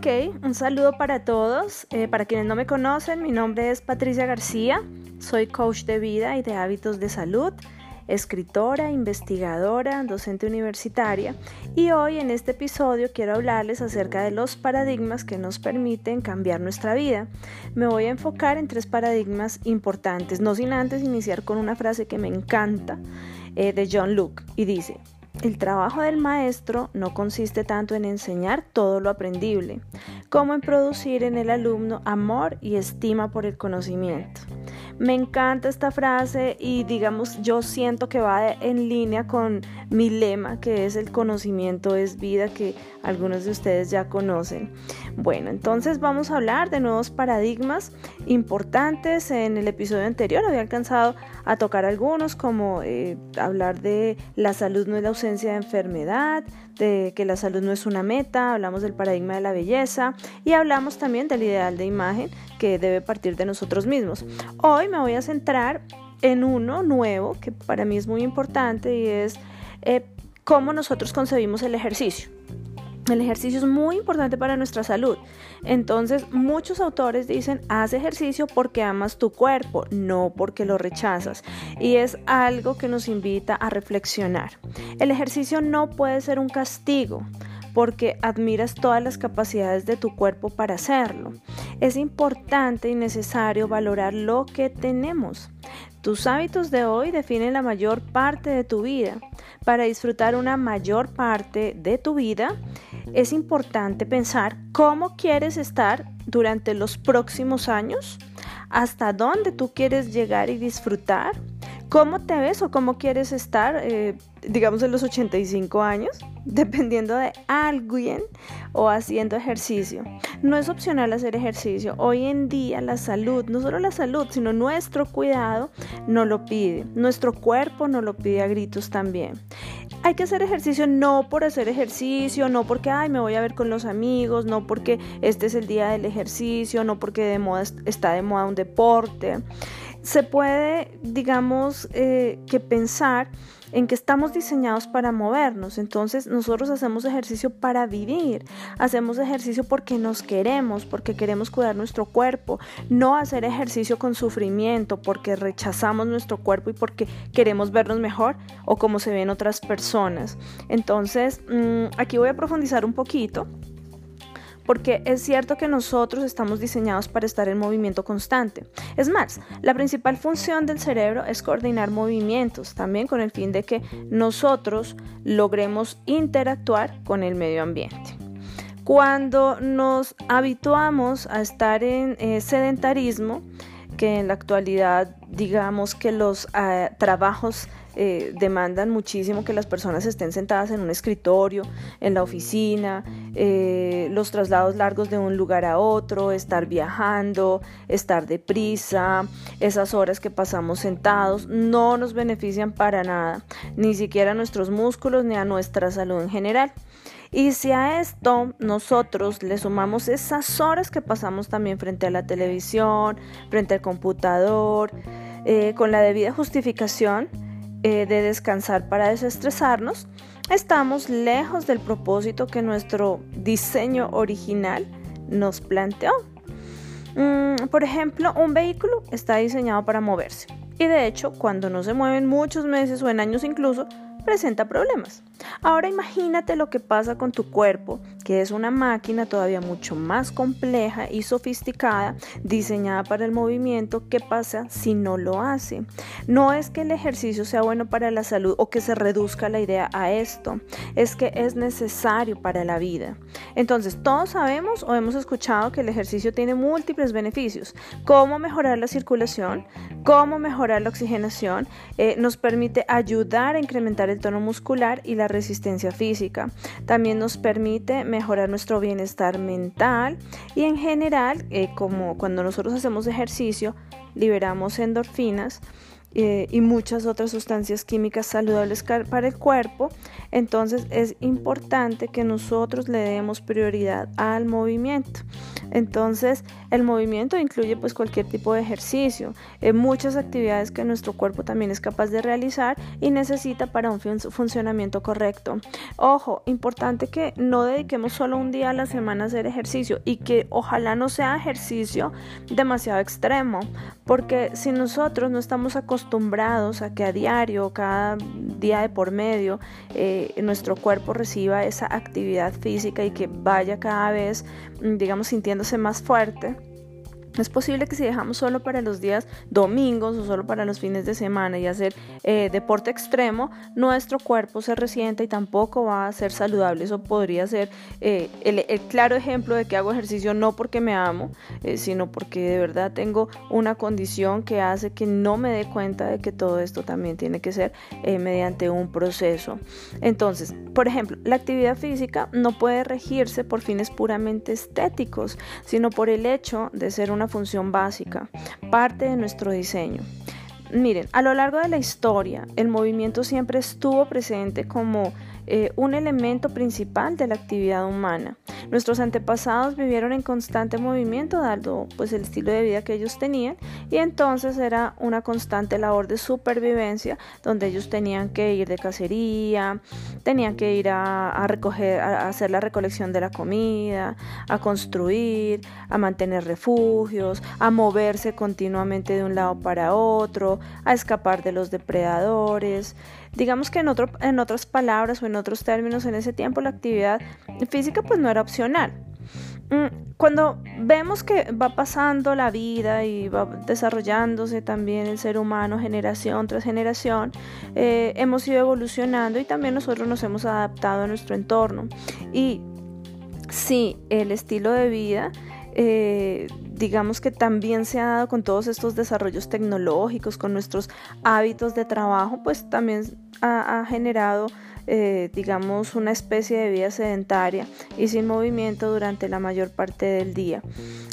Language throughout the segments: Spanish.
Ok, un saludo para todos. Eh, para quienes no me conocen, mi nombre es Patricia García. Soy coach de vida y de hábitos de salud, escritora, investigadora, docente universitaria y hoy en este episodio quiero hablarles acerca de los paradigmas que nos permiten cambiar nuestra vida. Me voy a enfocar en tres paradigmas importantes, no sin antes iniciar con una frase que me encanta eh, de John Luke y dice, el trabajo del maestro no consiste tanto en enseñar todo lo aprendible, como en producir en el alumno amor y estima por el conocimiento. Me encanta esta frase y digamos yo siento que va en línea con mi lema que es el conocimiento es vida que algunos de ustedes ya conocen. Bueno, entonces vamos a hablar de nuevos paradigmas importantes. En el episodio anterior había alcanzado a tocar algunos como eh, hablar de la salud no es la ausencia de enfermedad, de que la salud no es una meta, hablamos del paradigma de la belleza y hablamos también del ideal de imagen que debe partir de nosotros mismos. Hoy me voy a centrar en uno nuevo que para mí es muy importante y es eh, cómo nosotros concebimos el ejercicio. El ejercicio es muy importante para nuestra salud. Entonces, muchos autores dicen, haz ejercicio porque amas tu cuerpo, no porque lo rechazas. Y es algo que nos invita a reflexionar. El ejercicio no puede ser un castigo porque admiras todas las capacidades de tu cuerpo para hacerlo. Es importante y necesario valorar lo que tenemos. Tus hábitos de hoy definen la mayor parte de tu vida. Para disfrutar una mayor parte de tu vida, es importante pensar cómo quieres estar durante los próximos años, hasta dónde tú quieres llegar y disfrutar, cómo te ves o cómo quieres estar, eh, digamos, en los 85 años, dependiendo de alguien o haciendo ejercicio. No es opcional hacer ejercicio. Hoy en día la salud, no solo la salud, sino nuestro cuidado no lo pide. Nuestro cuerpo no lo pide a gritos también. Hay que hacer ejercicio no por hacer ejercicio, no porque, ay, me voy a ver con los amigos, no porque este es el día del ejercicio, no porque de moda, está de moda un deporte. Se puede, digamos, eh, que pensar en que estamos diseñados para movernos. Entonces nosotros hacemos ejercicio para vivir, hacemos ejercicio porque nos queremos, porque queremos cuidar nuestro cuerpo, no hacer ejercicio con sufrimiento, porque rechazamos nuestro cuerpo y porque queremos vernos mejor o como se ven otras personas. Entonces mm, aquí voy a profundizar un poquito porque es cierto que nosotros estamos diseñados para estar en movimiento constante. Es más, la principal función del cerebro es coordinar movimientos, también con el fin de que nosotros logremos interactuar con el medio ambiente. Cuando nos habituamos a estar en eh, sedentarismo, que en la actualidad digamos que los ah, trabajos eh, demandan muchísimo que las personas estén sentadas en un escritorio, en la oficina, eh, los traslados largos de un lugar a otro, estar viajando, estar deprisa, esas horas que pasamos sentados, no nos benefician para nada, ni siquiera a nuestros músculos ni a nuestra salud en general. Y si a esto nosotros le sumamos esas horas que pasamos también frente a la televisión, frente al computador, eh, con la debida justificación, eh, de descansar para desestresarnos, estamos lejos del propósito que nuestro diseño original nos planteó. Mm, por ejemplo, un vehículo está diseñado para moverse y de hecho cuando no se mueven muchos meses o en años incluso, presenta problemas. Ahora imagínate lo que pasa con tu cuerpo, que es una máquina todavía mucho más compleja y sofisticada, diseñada para el movimiento. ¿Qué pasa si no lo hace? No es que el ejercicio sea bueno para la salud o que se reduzca la idea a esto, es que es necesario para la vida. Entonces, todos sabemos o hemos escuchado que el ejercicio tiene múltiples beneficios. Cómo mejorar la circulación, cómo mejorar la oxigenación, eh, nos permite ayudar a incrementar el tono muscular y la resistencia física. También nos permite mejorar nuestro bienestar mental y en general, eh, como cuando nosotros hacemos ejercicio, liberamos endorfinas eh, y muchas otras sustancias químicas saludables para el cuerpo. Entonces es importante que nosotros le demos prioridad al movimiento. Entonces el movimiento incluye pues cualquier tipo de ejercicio, eh, muchas actividades que nuestro cuerpo también es capaz de realizar y necesita para un funcionamiento correcto. Ojo, importante que no dediquemos solo un día a la semana a hacer ejercicio y que ojalá no sea ejercicio demasiado extremo, porque si nosotros no estamos acostumbrados a que a diario, cada día de por medio, eh, nuestro cuerpo reciba esa actividad física y que vaya cada vez, mm, digamos, sintiéndose más fuerte, es posible que si dejamos solo para los días domingos o solo para los fines de semana y hacer eh, deporte extremo, nuestro cuerpo se resienta y tampoco va a ser saludable. Eso podría ser eh, el, claro ejemplo de que hago ejercicio no porque me amo, eh, sino porque de verdad tengo una condición que hace que no me dé cuenta de que todo esto también tiene que ser mediante un proceso. Entonces, por ejemplo, la actividad física no puede regirse por fines puramente estéticos, sino por el hecho de ser una función básica, parte de nuestro diseño. Miren, a lo largo de la historia, el movimiento siempre estuvo presente como eh, un elemento principal de la actividad humana. Nuestros antepasados vivieron en constante movimiento, dado pues el estilo de vida que ellos tenían, y entonces era una constante labor de supervivencia, donde ellos tenían que ir de cacería, tenían que ir a, recoger, a hacer la recolección de la comida, a construir, a mantener refugios, a moverse continuamente de un lado para otro, a escapar de los depredadores. Digamos que en, otro, en otras palabras o en otros términos, en ese tiempo la actividad física pues no era opcional. Mm, cuando vemos que va pasando la vida y va desarrollándose también el ser humano generación tras generación, eh, hemos ido evolucionando y también nosotros nos hemos adaptado a nuestro entorno. Y sí, el estilo de vida eh, digamos que también se ha dado con todos estos desarrollos tecnológicos, con nuestros hábitos de trabajo, pues también ha, generado, eh, digamos, una especie de vida sedentaria y sin movimiento durante la mayor parte del día.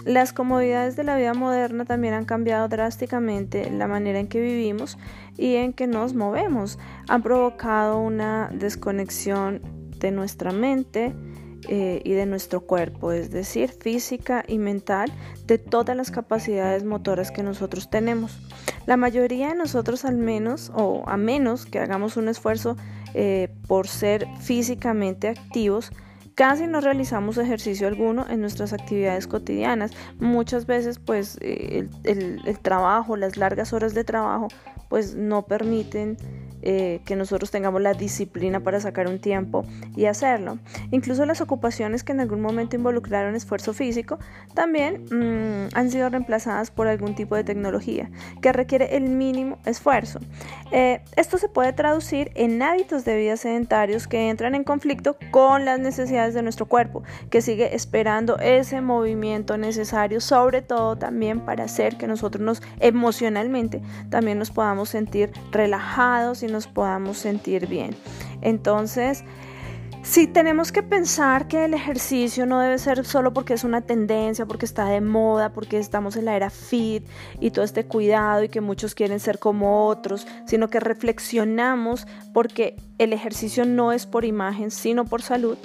Las comodidades de la vida moderna también han cambiado drásticamente la manera en que vivimos y en que nos movemos. Han provocado una desconexión de nuestra mente, eh, y de nuestro cuerpo, es decir, física y mental, de todas las capacidades motoras que nosotros tenemos. La mayoría de nosotros al menos, o a menos que hagamos un esfuerzo eh, por ser físicamente activos, casi no realizamos ejercicio alguno en nuestras actividades cotidianas. Muchas veces pues eh, el, trabajo, las largas horas de trabajo pues no permiten eh, que nosotros tengamos la disciplina para sacar un tiempo y hacerlo. Incluso las ocupaciones que en algún momento involucraron esfuerzo físico también mm, han sido reemplazadas por algún tipo de tecnología que requiere el mínimo esfuerzo. Eh, esto se puede traducir en hábitos de vida sedentarios que entran en conflicto con las necesidades de nuestro cuerpo, que sigue esperando ese movimiento necesario, sobre todo también para hacer que nosotros nos emocionalmente también nos podamos sentir relajados y nos podamos sentir bien. Entonces, si tenemos que pensar que el ejercicio no debe ser solo porque es una tendencia, porque está de moda, porque estamos en la era fit y todo este cuidado y que muchos quieren ser como otros, sino que reflexionamos porque el ejercicio no es por imagen, sino por salud,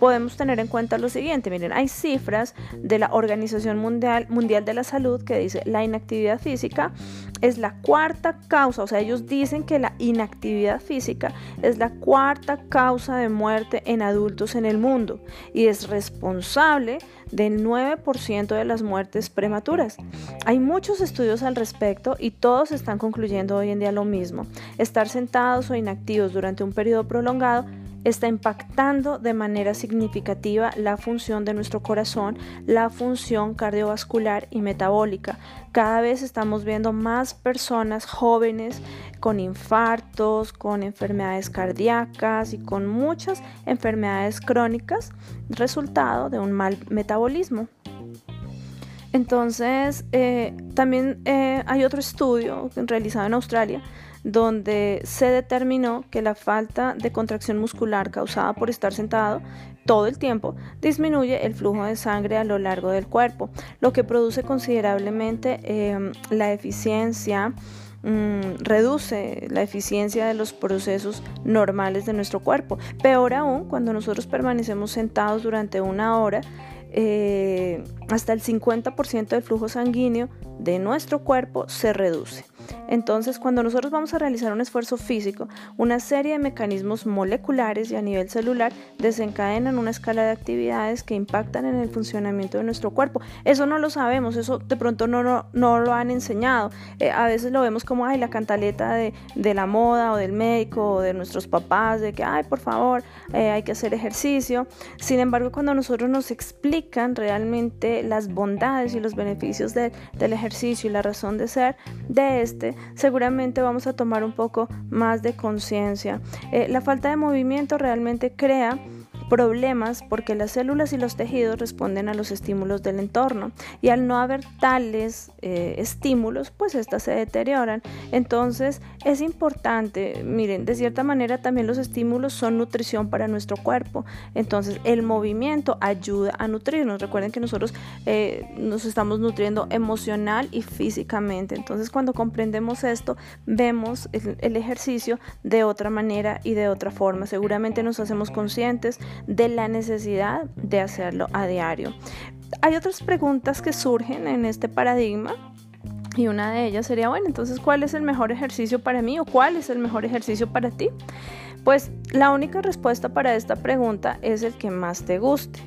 podemos tener en cuenta lo siguiente. Miren, hay cifras de la Organización Mundial, Mundial de la Salud que dice la inactividad física es la cuarta causa, o sea, ellos dicen que la inactividad física es la cuarta causa de muerte en adultos en el mundo y es responsable del 9% de las muertes prematuras. Hay muchos estudios al respecto y todos están concluyendo hoy en día lo mismo. Estar sentados o inactivos durante un periodo prolongado está impactando de manera significativa la función de nuestro corazón, la función cardiovascular y metabólica. Cada vez estamos viendo más personas jóvenes con infartos, con enfermedades cardíacas y con muchas enfermedades crónicas, resultado de un mal metabolismo. Entonces, eh, también eh, hay otro estudio realizado en Australia donde se determinó que la falta de contracción muscular causada por estar sentado todo el tiempo disminuye el flujo de sangre a lo largo del cuerpo, lo que produce considerablemente em, la eficiencia mm, reduce la eficiencia de los procesos normales de nuestro cuerpo. Peor aún, cuando nosotros permanecemos sentados durante una hora, eh, hasta el 50% del flujo sanguíneo de nuestro cuerpo se reduce. Entonces, cuando nosotros vamos a realizar un esfuerzo físico, una serie de mecanismos moleculares y a nivel celular desencadenan una escala de actividades que impactan en el funcionamiento de nuestro cuerpo. Eso no lo sabemos, eso de pronto no, no, lo han enseñado. Eh, a veces lo vemos como, ay, la cantaleta de, la moda o del médico o de nuestros papás, de que, ay, por favor, eh, hay que hacer ejercicio. Sin embargo, cuando nosotros nos explican realmente las bondades y los beneficios del ejercicio y la razón de ser de este, seguramente vamos a tomar un poco más de conciencia. Eh, la falta de movimiento realmente crea problemas porque las células y los tejidos responden a los estímulos del entorno y al no haber tales eh, estímulos pues estas se deterioran. Entonces es importante miren de cierta manera también los estímulos son nutrición para nuestro cuerpo. Entonces el movimiento ayuda a nutrirnos. Recuerden que nosotros eh, nos estamos nutriendo emocional y físicamente. Entonces cuando comprendemos esto vemos el ejercicio de otra manera y de otra forma. Seguramente nos hacemos conscientes de la necesidad de hacerlo a diario. Hay otras preguntas que surgen en este paradigma y una de ellas sería, bueno, entonces, ¿cuál es el mejor ejercicio para mí o cuál es el mejor ejercicio para ti? Pues la única respuesta para esta pregunta es el que más te guste.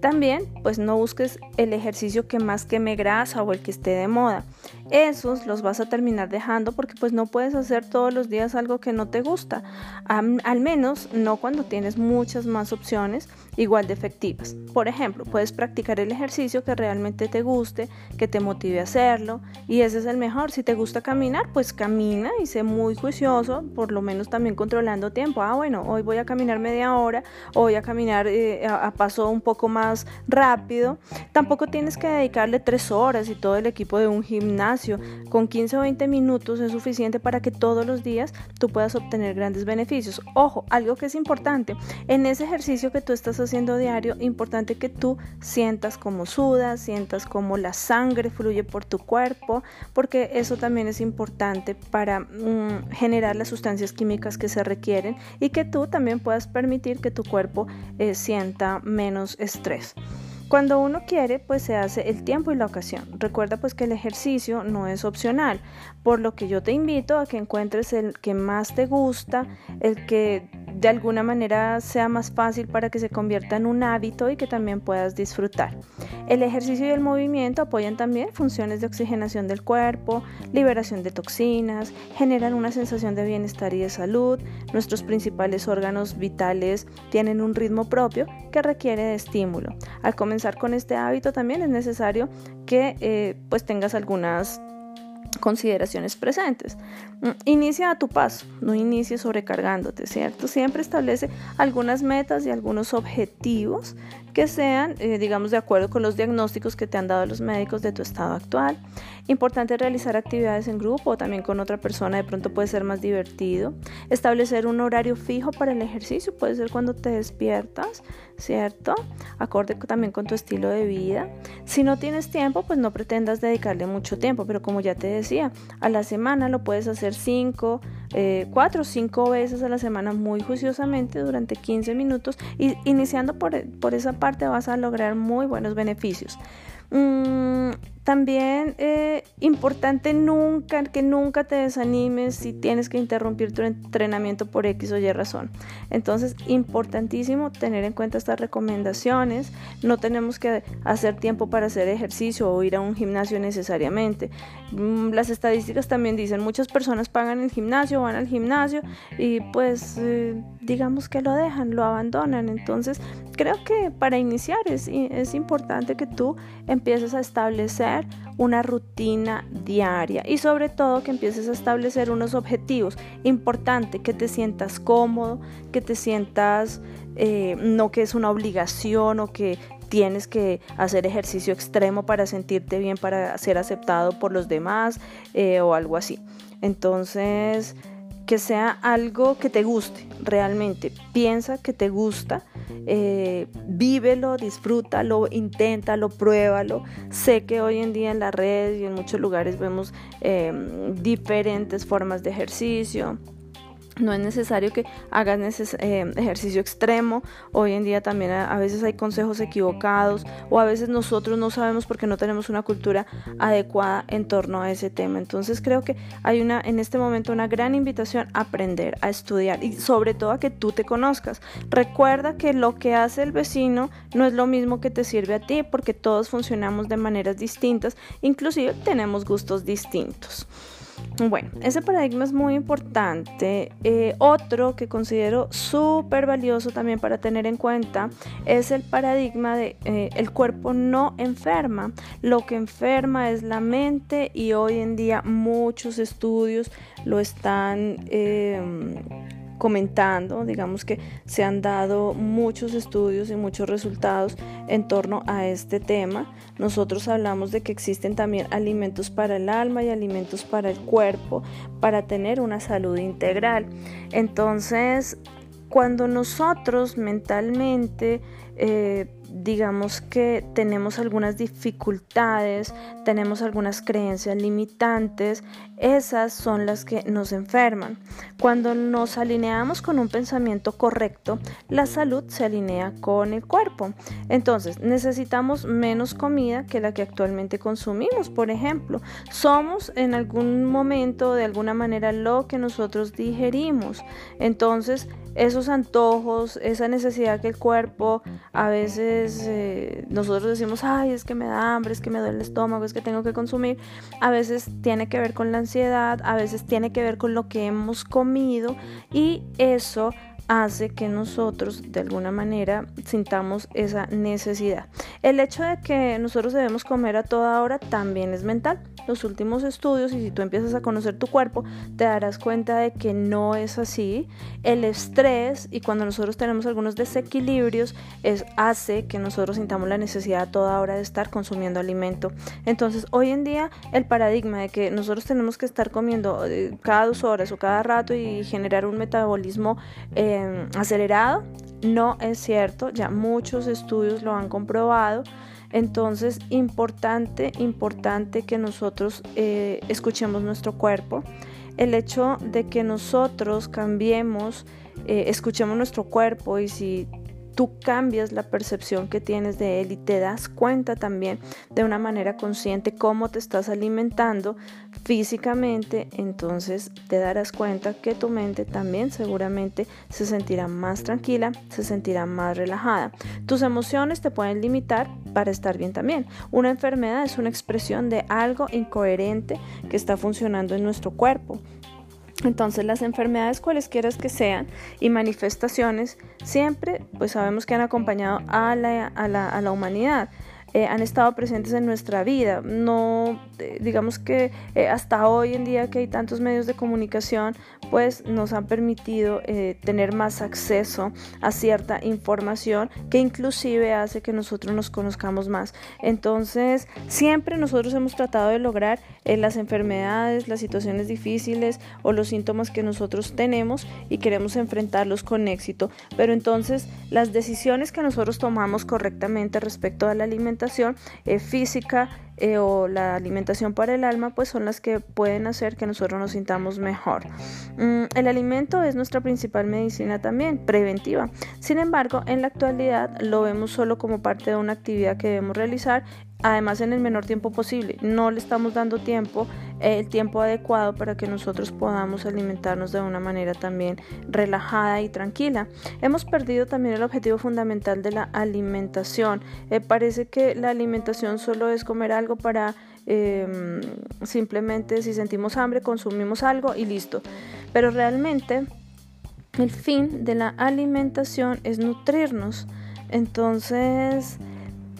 También, pues no busques el ejercicio que más queme grasa o el que esté de moda. Esos los vas a terminar dejando porque pues no puedes hacer todos los días algo que no te gusta. al menos no cuando tienes muchas más opciones igual de efectivas. Por ejemplo, puedes practicar el ejercicio que realmente te guste, que te motive a hacerlo y ese es el mejor. Si te gusta caminar, pues camina y sé muy juicioso, por lo menos también controlando tiempo. Ah, bueno, hoy voy a caminar media hora, voy a caminar eh, a paso un poco más rápido. Tampoco tienes que dedicarle tres horas y todo el equipo de un gimnasio. Con 15 o 20 minutos es suficiente para que todos los días tú puedas obtener grandes beneficios. Ojo, algo que es importante, en ese ejercicio que tú estás haciendo diario, importante que tú sientas como sudas, sientas como la sangre fluye por tu cuerpo, porque eso también es importante para mm, generar las sustancias químicas que se requieren y que tú también puedas permitir que tu cuerpo eh, sienta menos estrés. Cuando uno quiere, pues se hace el tiempo y la ocasión. Recuerda pues que el ejercicio no es opcional, por lo que yo te invito a que encuentres el que más te gusta, el que de alguna manera sea más fácil para que se convierta en un hábito y que también puedas disfrutar. El ejercicio y el movimiento apoyan también funciones de oxigenación del cuerpo, liberación de toxinas, generan una sensación de bienestar y de salud. Nuestros principales órganos vitales tienen un ritmo propio que requiere de estímulo. Al comenzar con este hábito también es necesario que eh, pues tengas algunas consideraciones presentes. Mm, inicia a tu paso, no inicies sobrecargándote, ¿cierto? Siempre establece algunas metas y algunos objetivos que sean, eh, digamos, de acuerdo con los diagnósticos que te han dado los médicos de tu estado actual. Importante realizar actividades en grupo o también con otra persona, de pronto puede ser más divertido. Establecer un horario fijo para el ejercicio, puede ser cuando te despiertas, ¿cierto? Acorde también con tu estilo de vida. Si no tienes tiempo, pues no pretendas dedicarle mucho tiempo, pero como ya te decía, a la semana lo puedes hacer 5, 4 o 5 veces a la semana muy juiciosamente durante 15 minutos y iniciando por, por esa parte vas a lograr muy buenos beneficios. Mm, también eh, importante nunca, que nunca te desanimes si tienes que interrumpir tu entrenamiento por X o Y razón. Entonces, importantísimo tener en cuenta estas recomendaciones. No tenemos que hacer tiempo para hacer ejercicio o ir a un gimnasio necesariamente. Mm, las estadísticas también dicen, muchas personas pagan el gimnasio, van al gimnasio y pues eh, digamos que lo dejan, lo abandonan. Entonces, creo que para iniciar es, es importante que tú empieces a establecer una rutina diaria y sobre todo que empieces a establecer unos objetivos. Importante que te sientas cómodo, que te sientas eh, no que es una obligación o que tienes que hacer ejercicio extremo para sentirte bien, para ser aceptado por los demás eh, o algo así. Entonces, que sea algo que te guste realmente. Piensa que te gusta, eh, vívelo, disfrútalo, inténtalo, pruébalo. Sé que hoy en día en las redes y en muchos lugares vemos eh, diferentes formas de ejercicio no es necesario que hagas eh, ejercicio extremo. Hoy en día también a, veces hay consejos equivocados o a veces nosotros no sabemos porque no tenemos una cultura adecuada en torno a ese tema. Entonces creo que hay una en este momento una gran invitación a aprender, a estudiar y sobre todo a que tú te conozcas. Recuerda que lo que hace el vecino no es lo mismo que te sirve a ti porque todos funcionamos de maneras distintas, inclusive tenemos gustos distintos. Bueno, ese paradigma es muy importante. Eh, otro que considero súper valioso también para tener en cuenta es el paradigma de eh, el cuerpo no enferma. Lo que enferma es la mente y hoy en día muchos estudios lo están... Eh, comentando, digamos que se han dado muchos estudios y muchos resultados en torno a este tema. Nosotros hablamos de que existen también alimentos para el alma y alimentos para el cuerpo para tener una salud integral. Entonces, cuando nosotros mentalmente eh, digamos que tenemos algunas dificultades, tenemos algunas creencias limitantes, esas son las que nos enferman. Cuando nos alineamos con un pensamiento correcto, la salud se alinea con el cuerpo. Entonces, necesitamos menos comida que la que actualmente consumimos, por ejemplo. Somos en algún momento, de alguna manera, lo que nosotros digerimos. Entonces, esos antojos, esa necesidad que el cuerpo a veces eh, nosotros decimos, ay, es que me da hambre, es que me duele el estómago, es que tengo que consumir, a veces tiene que ver con la a veces tiene que ver con lo que hemos comido y eso hace que nosotros de alguna manera sintamos esa necesidad. El hecho de que nosotros debemos comer a toda hora también es mental los últimos estudios y si tú empiezas a conocer tu cuerpo, te darás cuenta de que no es así. El estrés y cuando nosotros tenemos algunos desequilibrios es, hace que nosotros sintamos la necesidad a toda hora de estar consumiendo alimento. Entonces, hoy en día el paradigma de que nosotros tenemos que estar comiendo eh, cada dos horas o cada rato y generar un metabolismo eh, acelerado no es cierto, ya muchos estudios lo han comprobado. Entonces, importante, importante que nosotros eh, escuchemos nuestro cuerpo. El hecho de que nosotros cambiemos, eh, escuchemos nuestro cuerpo y si tú cambias la percepción que tienes de él y te das cuenta también de una manera consciente cómo te estás alimentando físicamente, entonces te darás cuenta que tu mente también seguramente se sentirá más tranquila, se sentirá más relajada. Tus emociones te pueden limitar para estar bien también. Una enfermedad es una expresión de algo incoherente que está funcionando en nuestro cuerpo. Entonces las enfermedades cualesquiera que sean y manifestaciones siempre pues sabemos que han acompañado a la, a la, a la humanidad. Eh, han estado presentes en nuestra vida. No, eh, digamos que eh, hasta hoy en día que hay tantos medios de comunicación, pues nos han permitido tener más acceso a cierta información que inclusive hace que nosotros nos conozcamos más. Entonces, siempre nosotros hemos tratado de lograr las enfermedades, las situaciones difíciles o los síntomas que nosotros tenemos y queremos enfrentarlos con éxito. Pero entonces, las decisiones que nosotros tomamos correctamente respecto a la alimentación, eh, física eh, o la alimentación para el alma, pues son las que pueden hacer que nosotros nos sintamos mejor. Mm, el alimento es nuestra principal medicina también, preventiva. Sin embargo, en la actualidad lo vemos solo como parte de una actividad que debemos realizar además en el menor tiempo posible. No le estamos dando tiempo, el tiempo adecuado para que nosotros podamos alimentarnos de una manera también relajada y tranquila. Hemos perdido también el objetivo fundamental de la alimentación. Eh, parece que la alimentación solo es comer algo para em, simplemente si sentimos hambre consumimos algo y listo. Pero realmente el fin de la alimentación es nutrirnos. Entonces,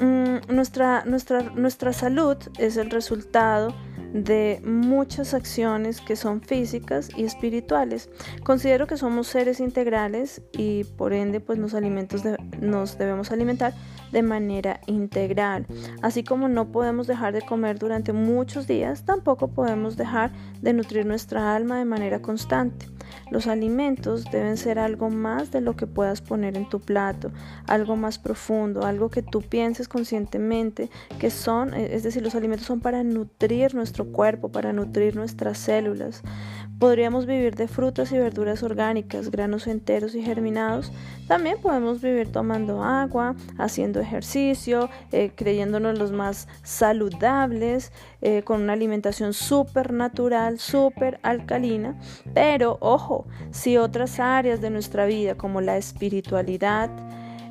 Mm, nuestra, nuestra, nuestra salud es el resultado de muchas acciones que son físicas y espirituales. Considero que somos seres integrales y por ende pues alimentos nos debemos alimentar de manera integral. Así como no podemos dejar de comer durante muchos días, tampoco podemos dejar de nutrir nuestra alma de manera constante. Los alimentos deben ser algo más de lo que puedas poner en tu plato, algo más profundo, algo que tú pienses conscientemente que son, eh, es decir, los alimentos son para nutrir nuestro cuerpo, para nutrir nuestras células. Podríamos vivir de frutas y verduras orgánicas, granos enteros y germinados. También podemos vivir tomando agua, haciendo ejercicio, eh, creyéndonos los más saludables, eh, con una alimentación súper natural, súper alcalina. Pero ojo, si otras áreas de nuestra vida, como la espiritualidad,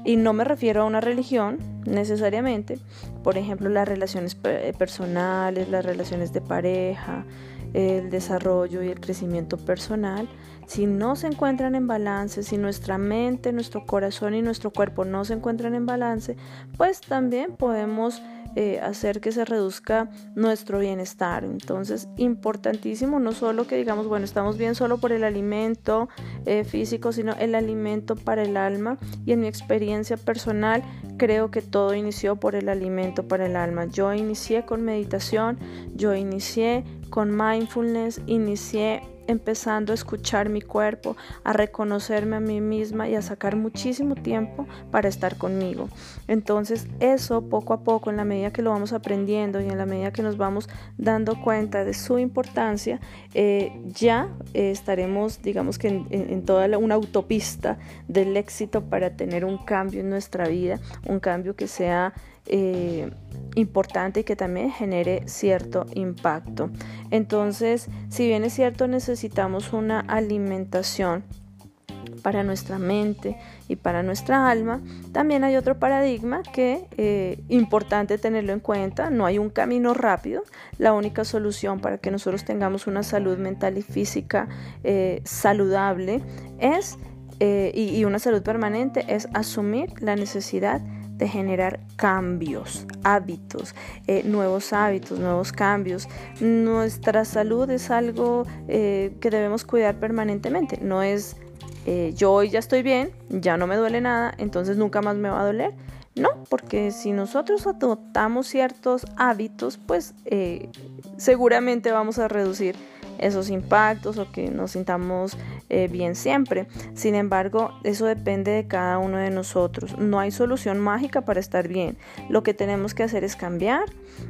y no me refiero a una religión necesariamente, por ejemplo las relaciones personales, las relaciones de pareja, el desarrollo y el crecimiento personal, si no se encuentran en balance, si nuestra mente, nuestro corazón y nuestro cuerpo no se encuentran en balance, pues también podemos eh, hacer que se reduzca nuestro bienestar. Entonces, importantísimo, no solo que digamos, bueno, estamos bien solo por el alimento eh, físico, sino el alimento para el alma. Y en mi experiencia personal, creo que todo inició por el alimento para el alma. Yo inicié con meditación, yo inicié con mindfulness, inicié empezando a escuchar mi cuerpo, a reconocerme a mí misma y a sacar muchísimo tiempo para estar conmigo. Entonces eso poco a poco, en la medida que lo vamos aprendiendo y en la medida que nos vamos dando cuenta de su importancia, eh, ya eh, estaremos, digamos que en, toda una autopista del éxito para tener un cambio en nuestra vida, un cambio que sea eh, importante y que también genere cierto impacto. Entonces, si bien es cierto, necesitamos una alimentación para nuestra mente y para nuestra alma, también hay otro paradigma que es eh, importante tenerlo en cuenta. No hay un camino rápido. La única solución para que nosotros tengamos una salud mental y física eh, saludable es y una salud permanente es asumir la necesidad de generar cambios, hábitos, eh, nuevos hábitos, nuevos cambios. Nuestra salud es algo eh, que debemos cuidar permanentemente. No es eh, yo hoy ya estoy bien, ya no me duele nada, entonces nunca más me va a doler. No, porque si nosotros adoptamos ciertos hábitos, pues seguramente vamos a reducir esos impactos o que nos sintamos eh, bien siempre. Sin embargo, eso depende de cada uno de nosotros. No hay solución mágica para estar bien. Lo que tenemos que hacer es cambiar,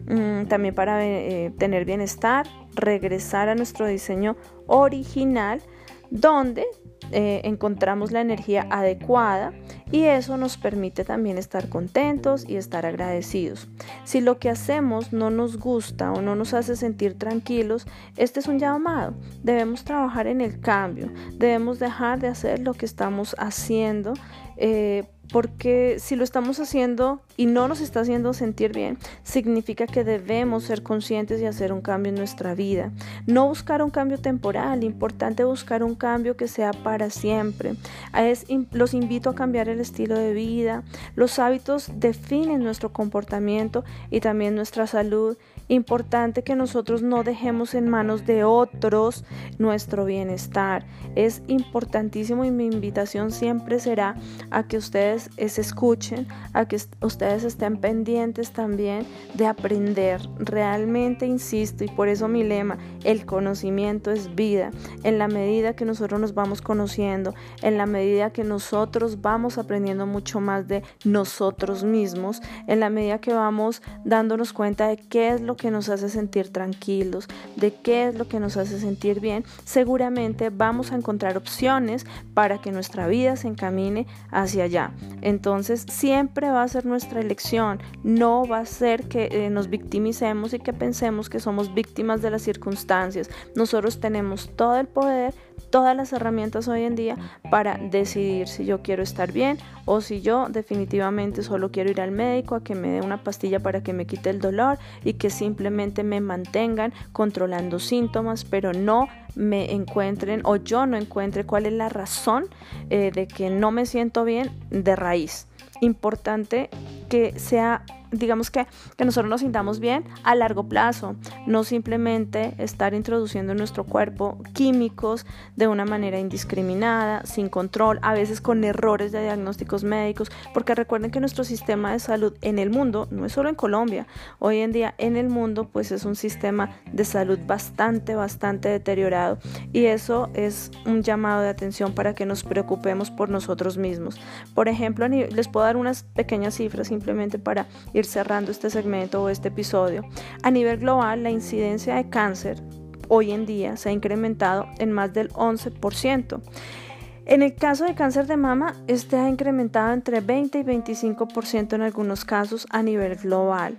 mm, también para eh, tener bienestar, regresar a nuestro diseño original, donde eh, encontramos la energía adecuada y eso nos permite también estar contentos y estar agradecidos. Si lo que hacemos no nos gusta o no nos hace sentir tranquilos, este es un llamado. Debemos trabajar en el cambio, debemos dejar de hacer lo que estamos haciendo. Eh, porque si lo estamos haciendo y no nos está haciendo sentir bien, significa que debemos ser conscientes y hacer un cambio en nuestra vida. No buscar un cambio temporal, importante buscar un cambio que sea para siempre. Los invito a cambiar el estilo de vida. Los hábitos definen nuestro comportamiento y también nuestra salud. Importante que nosotros no dejemos en manos de otros nuestro bienestar. Es importantísimo y mi invitación siempre será a que ustedes escuchen, a que ustedes estén pendientes también de aprender. Realmente insisto, y por eso mi lema, el conocimiento es vida. En la medida que nosotros nos vamos conociendo, en la medida que nosotros vamos aprendiendo mucho más de nosotros mismos, en la medida que vamos dándonos cuenta de qué es lo que nos hace sentir tranquilos, de qué es lo que nos hace sentir bien, seguramente vamos a encontrar opciones para que nuestra vida se encamine hacia allá. Entonces siempre va a ser nuestra elección, no va a ser que eh, nos victimicemos y que pensemos que somos víctimas de las circunstancias. Nosotros tenemos todo el poder, todas las herramientas hoy en día para decidir si yo quiero estar bien o si yo definitivamente solo quiero ir al médico a que me dé una pastilla para que me quite el dolor y que simplemente me mantengan controlando síntomas, pero no me encuentren o yo no encuentre cuál es la razón eh, de que no me siento bien de raíz. importante que sea digamos que, que nosotros nos sintamos bien a largo plazo, no simplemente estar introduciendo en nuestro cuerpo químicos de una manera indiscriminada, sin control, a veces con errores de diagnósticos médicos, porque recuerden que nuestro sistema de salud en el mundo, no es solo en Colombia, hoy en día en el mundo pues es un sistema de salud bastante, bastante deteriorado y eso es un llamado de atención para que nos preocupemos por nosotros mismos. Por ejemplo, les puedo dar unas pequeñas cifras simplemente para ir cerrando este segmento o este episodio. A nivel global, la incidencia de cáncer hoy en día se ha incrementado en más del 11%. En el caso de cáncer de mama, este ha incrementado entre 20 y 25% en algunos casos a nivel global.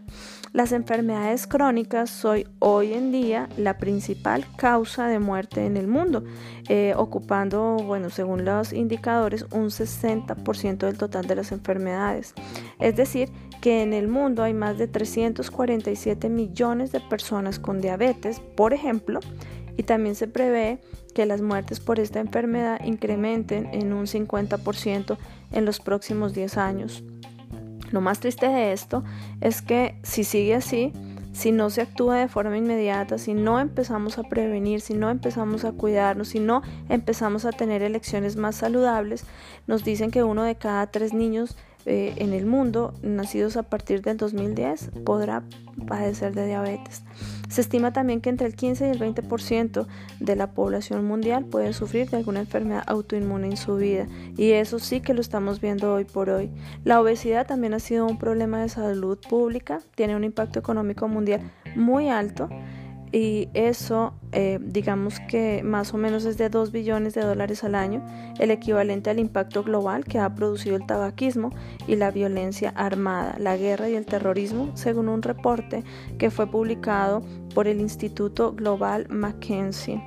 Las enfermedades crónicas son hoy en día la principal causa de muerte en el mundo, eh, ocupando, bueno, según los indicadores, un 60% del total de las enfermedades. Es decir, que en el mundo hay más de 347 millones de personas con diabetes, por ejemplo, y también se prevé que las muertes por esta enfermedad incrementen en un 50% en los próximos 10 años. Lo más triste de esto es que si sigue así, si no se actúa de forma inmediata, si no empezamos a prevenir, si no empezamos a cuidarnos, si no empezamos a tener elecciones más saludables, nos dicen que uno de cada tres niños eh, en el mundo nacidos a partir del 2010 podrá padecer de diabetes. Se estima también que entre el 15 y el 20% de la población mundial puede sufrir de alguna enfermedad autoinmune en su vida y eso sí que lo estamos viendo hoy por hoy. La obesidad también ha sido un problema de salud pública, tiene un impacto económico mundial muy alto y eso eh, digamos que más o menos es de 2 billones de dólares al año, el equivalente al impacto global que ha producido el tabaquismo y la violencia armada, la guerra y el terrorismo, según un reporte que fue publicado por el Instituto Global Mackenzie.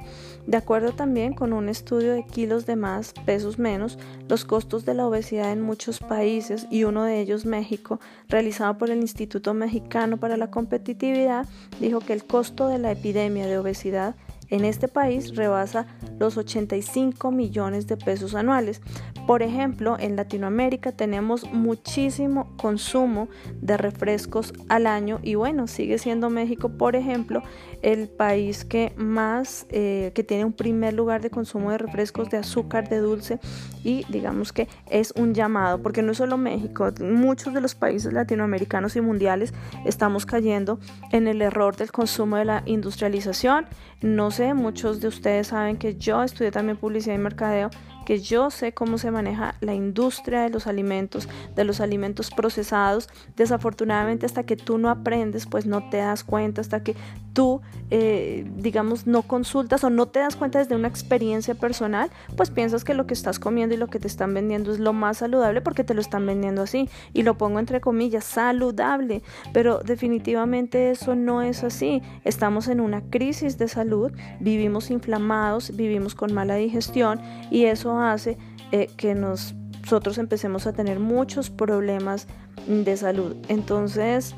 De acuerdo también con un estudio de kilos de más, pesos menos, los costos de la obesidad en muchos países y uno de ellos México, realizado por el Instituto Mexicano para la Competitividad, dijo que el costo de la epidemia de obesidad en este país rebasa los 85 millones de pesos anuales. Por ejemplo, en Latinoamérica tenemos muchísimo consumo de refrescos al año y bueno, sigue siendo México, por ejemplo, el país que más, eh, que tiene un primer lugar de consumo de refrescos de azúcar, de dulce y digamos que es un llamado, porque no es solo México, muchos de los países latinoamericanos y mundiales estamos cayendo en el error del consumo de la industrialización. No muchos de ustedes saben que yo estudié también publicidad y mercadeo que yo sé cómo se maneja la industria de los alimentos, de los alimentos procesados. Desafortunadamente hasta que tú no aprendes, pues no te das cuenta, hasta que tú, eh, digamos, no consultas o no te das cuenta desde una experiencia personal, pues piensas que lo que estás comiendo y lo que te están vendiendo es lo más saludable porque te lo están vendiendo así. Y lo pongo entre comillas, saludable. Pero definitivamente eso no es así. Estamos en una crisis de salud, vivimos inflamados, vivimos con mala digestión y eso hace eh, que nosotros empecemos a tener muchos problemas de salud. Entonces,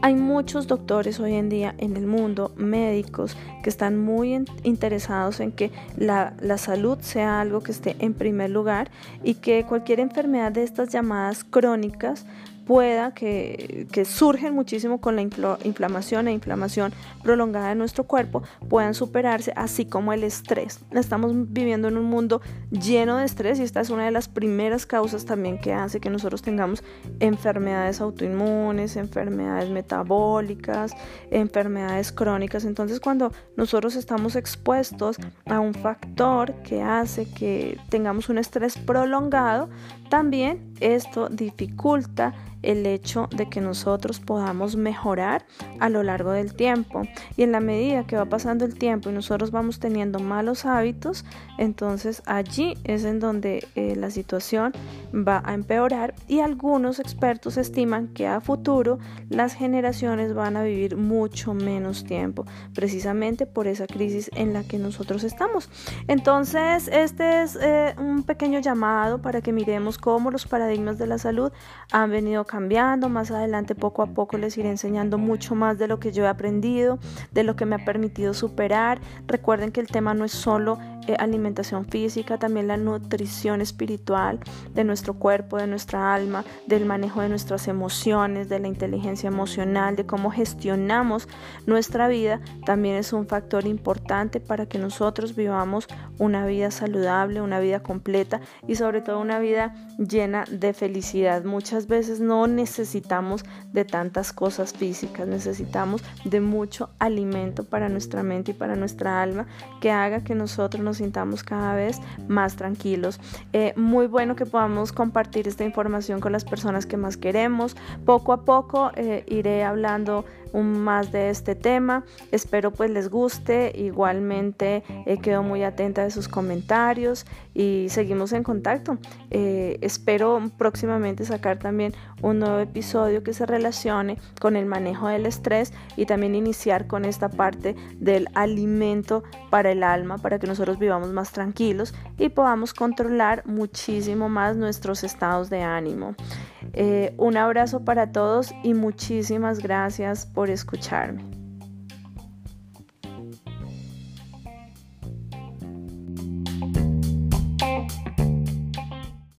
hay muchos doctores hoy en día en el mundo, médicos, que están muy interesados en que la, la, salud sea algo que esté en primer lugar y que cualquier enfermedad de estas llamadas crónicas pueda, que, que surgen muchísimo con la inflamación e inflamación prolongada de nuestro cuerpo, puedan superarse, así como el estrés. Estamos viviendo en un mundo lleno de estrés y esta es una de las primeras causas también que hace que nosotros tengamos enfermedades autoinmunes, enfermedades metabólicas, enfermedades crónicas. Entonces cuando nosotros estamos expuestos a un factor que hace que tengamos un estrés prolongado, también esto dificulta el hecho de que nosotros podamos mejorar a lo largo del tiempo. Y en la medida que va pasando el tiempo y nosotros vamos teniendo malos hábitos, entonces allí es en donde eh, la situación va a empeorar y algunos expertos estiman que a futuro las generaciones van a vivir mucho menos tiempo, precisamente por esa crisis en la que nosotros estamos. Entonces, este es eh, un pequeño llamado para que miremos cómo los paradigmas de la salud han venido cambiando. Más adelante, poco a poco, les iré enseñando mucho más de lo que yo he aprendido, de lo que me ha permitido superar. Recuerden que el tema no es solo alimentación física, también la nutrición espiritual de nuestro cuerpo, de nuestra alma, del manejo de nuestras emociones, de la inteligencia emocional, de cómo gestionamos nuestra vida, también es un factor importante para que nosotros vivamos una vida saludable, una vida completa y sobre todo una vida llena de felicidad. Muchas veces no necesitamos de tantas cosas físicas, necesitamos de mucho alimento para nuestra mente y para nuestra alma que haga que nosotros nos sintamos cada vez más tranquilos. Eh, muy bueno que podamos compartir esta información con las personas que más queremos. Poco a poco eh, iré hablando más de este tema. Espero pues les guste. Igualmente eh, quedo muy atenta de sus comentarios y seguimos en contacto. Eh, espero próximamente sacar también un nuevo episodio que se relacione con el manejo del estrés y también iniciar con esta parte del alimento para el alma para que nosotros vivamos más tranquilos y podamos controlar muchísimo más nuestros estados de ánimo. Eh, un abrazo para todos y muchísimas gracias por escucharme.